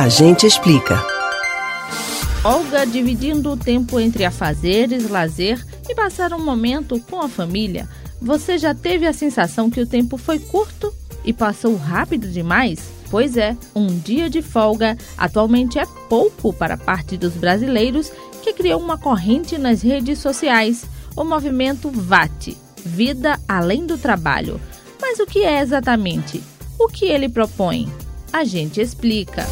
A gente explica. Olga dividindo o tempo entre afazeres, lazer e passar um momento com a família. Você já teve a sensação que o tempo foi curto e passou rápido demais? Pois é, um dia de folga atualmente é pouco para parte dos brasileiros que criou uma corrente nas redes sociais, o movimento VAT Vida Além do Trabalho. Mas o que é exatamente? O que ele propõe? A gente explica.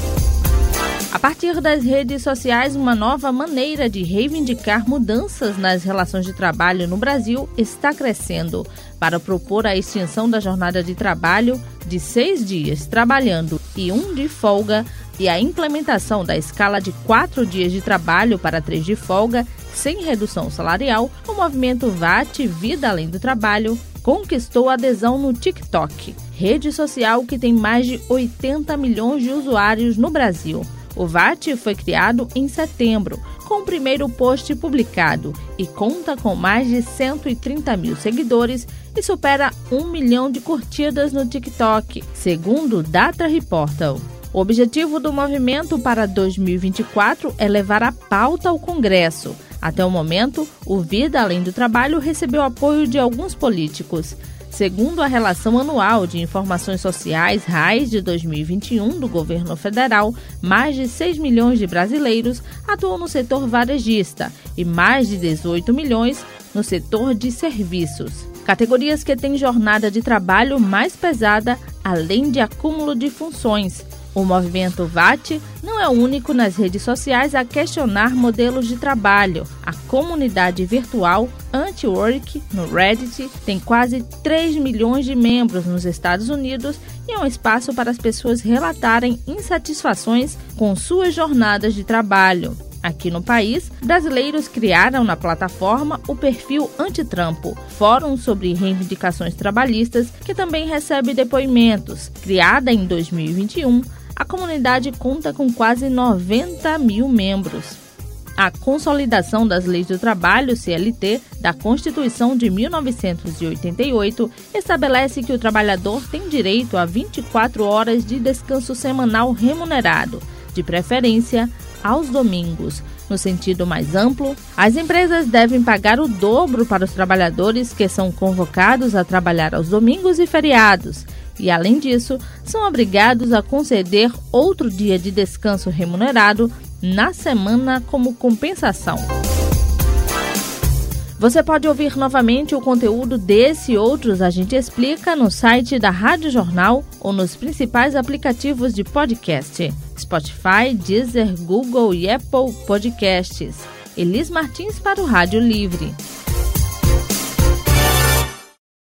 A partir das redes sociais, uma nova maneira de reivindicar mudanças nas relações de trabalho no Brasil está crescendo. Para propor a extinção da jornada de trabalho de seis dias trabalhando e um de folga, e a implementação da escala de quatro dias de trabalho para três de folga, sem redução salarial, o movimento VAT Vida Além do Trabalho conquistou adesão no TikTok, rede social que tem mais de 80 milhões de usuários no Brasil. O VAT foi criado em setembro, com o primeiro post publicado, e conta com mais de 130 mil seguidores e supera um milhão de curtidas no TikTok, segundo o Data Reportal. O objetivo do movimento para 2024 é levar a pauta ao Congresso. Até o momento, o Vida Além do Trabalho recebeu apoio de alguns políticos. Segundo a Relação Anual de Informações Sociais RAIS de 2021 do governo federal, mais de 6 milhões de brasileiros atuam no setor varejista e mais de 18 milhões no setor de serviços. Categorias que têm jornada de trabalho mais pesada, além de acúmulo de funções. O movimento VAT não é o único nas redes sociais a questionar modelos de trabalho. A comunidade virtual Anti-Work no Reddit tem quase 3 milhões de membros nos Estados Unidos e é um espaço para as pessoas relatarem insatisfações com suas jornadas de trabalho. Aqui no país, brasileiros criaram na plataforma o perfil Antitrampo, fórum sobre reivindicações trabalhistas que também recebe depoimentos. Criada em 2021, a comunidade conta com quase 90 mil membros a consolidação das leis do trabalho, CLT, da Constituição de 1988, estabelece que o trabalhador tem direito a 24 horas de descanso semanal remunerado, de preferência aos domingos. No sentido mais amplo, as empresas devem pagar o dobro para os trabalhadores que são convocados a trabalhar aos domingos e feriados. E, além disso, são obrigados a conceder outro dia de descanso remunerado na semana como compensação. Você pode ouvir novamente o conteúdo desse e outros A Gente Explica no site da Rádio Jornal ou nos principais aplicativos de podcast: Spotify, Deezer, Google e Apple Podcasts. Elis Martins para o Rádio Livre.